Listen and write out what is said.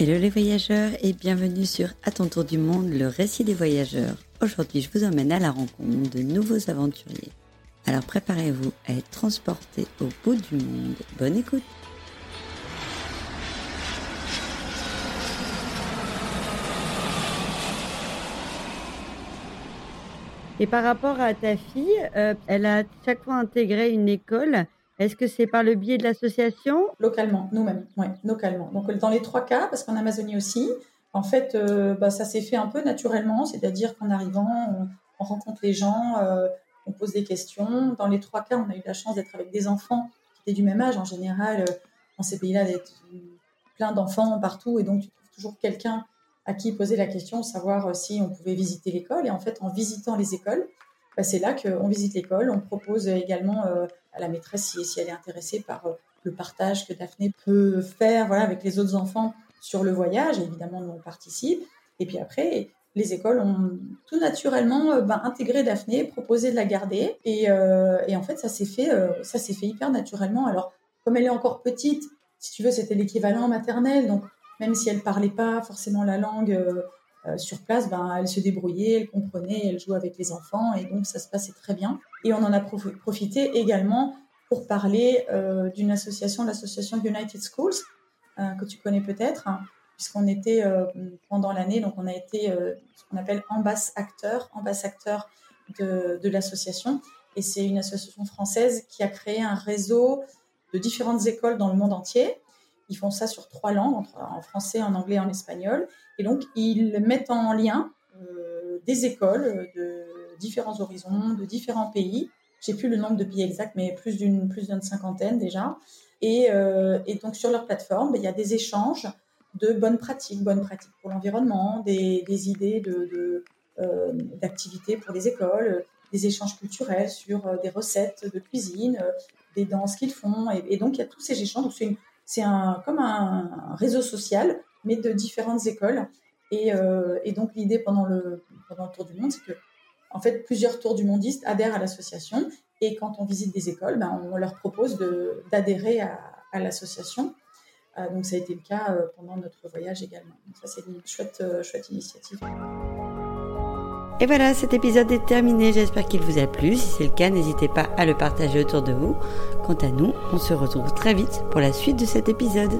Hello les voyageurs et bienvenue sur À ton tour du monde, le récit des voyageurs. Aujourd'hui, je vous emmène à la rencontre de nouveaux aventuriers. Alors préparez-vous à être transportés au bout du monde. Bonne écoute Et par rapport à ta fille, euh, elle a chaque fois intégré une école. Est-ce que c'est par le biais de l'association? Localement, nous-mêmes, oui, localement. Donc dans les trois cas, parce qu'en Amazonie aussi, en fait, euh, bah, ça s'est fait un peu naturellement, c'est-à-dire qu'en arrivant, on, rencontre les gens, euh, on pose des questions. Dans les trois cas, on a eu la chance d'être avec des enfants qui étaient du même âge. En général, euh, dans ces pays-là, il y a plein d'enfants partout, et donc tu trouves toujours quelqu'un à qui poser la question, savoir si on pouvait visiter l'école. Et en fait, en visitant les écoles, bah, c'est là qu'on visite l'école. On propose également euh, à la maîtresse, si, elle est intéressée par euh, le partage que Daphné peut faire voilà, avec les autres enfants sur le voyage. évidemment, nous, on participe. Et puis après, les écoles ont tout naturellement euh, bah, intégré Daphné, proposé de la garder. Et, en fait, ça s'est fait, fait hyper naturellement. Alors, comme elle est encore petite, si tu veux, c'était l'équivalent maternel. Donc, même si elle parlait pas forcément la langue sur place, ben, elle se débrouillait, elle comprenait, elle jouait avec les enfants et donc ça se passait très bien. Et on en a profité également pour parler euh, d'une association, l'association United Schools, euh, que tu connais peut-être, hein, puisqu'on était pendant l'année, donc on a été ce qu'on appelle ambass acteur, ambass acteur de, de l'association. Et c'est une association française qui a créé un réseau de différentes écoles dans le monde entier ils font ça sur trois langues, en français, en anglais en espagnol. Et donc, ils mettent en lien euh, des écoles de différents horizons, de différents pays. J'ai plus le nombre de pays exact, mais plus d'une cinquantaine déjà. Et, euh, donc, sur leur plateforme, ben, il y a des échanges de bonnes pratiques, bonnes pratiques pour l'environnement, des, idées de, euh, d'activités pour les écoles, des échanges culturels sur des recettes de cuisine, des danses qu'ils font. Et, donc, il y a tous ces échanges. C'est un, comme un réseau social, mais de différentes écoles. Et, euh, et donc, l'idée pendant le, pendant le tour du monde, c'est que, en fait, plusieurs tours du mondiste adhèrent à l'association. Et quand on visite des écoles, ben, on leur propose d'adhérer à, à l'association. Euh, donc, ça a été le cas euh, pendant notre voyage également. Donc, ça, c'est une chouette, chouette initiative. Et voilà, cet épisode est terminé. J'espère qu'il vous a plu. Si c'est le cas, n'hésitez pas à le partager autour de vous. Quant à nous, on se retrouve très vite pour la suite de cet épisode.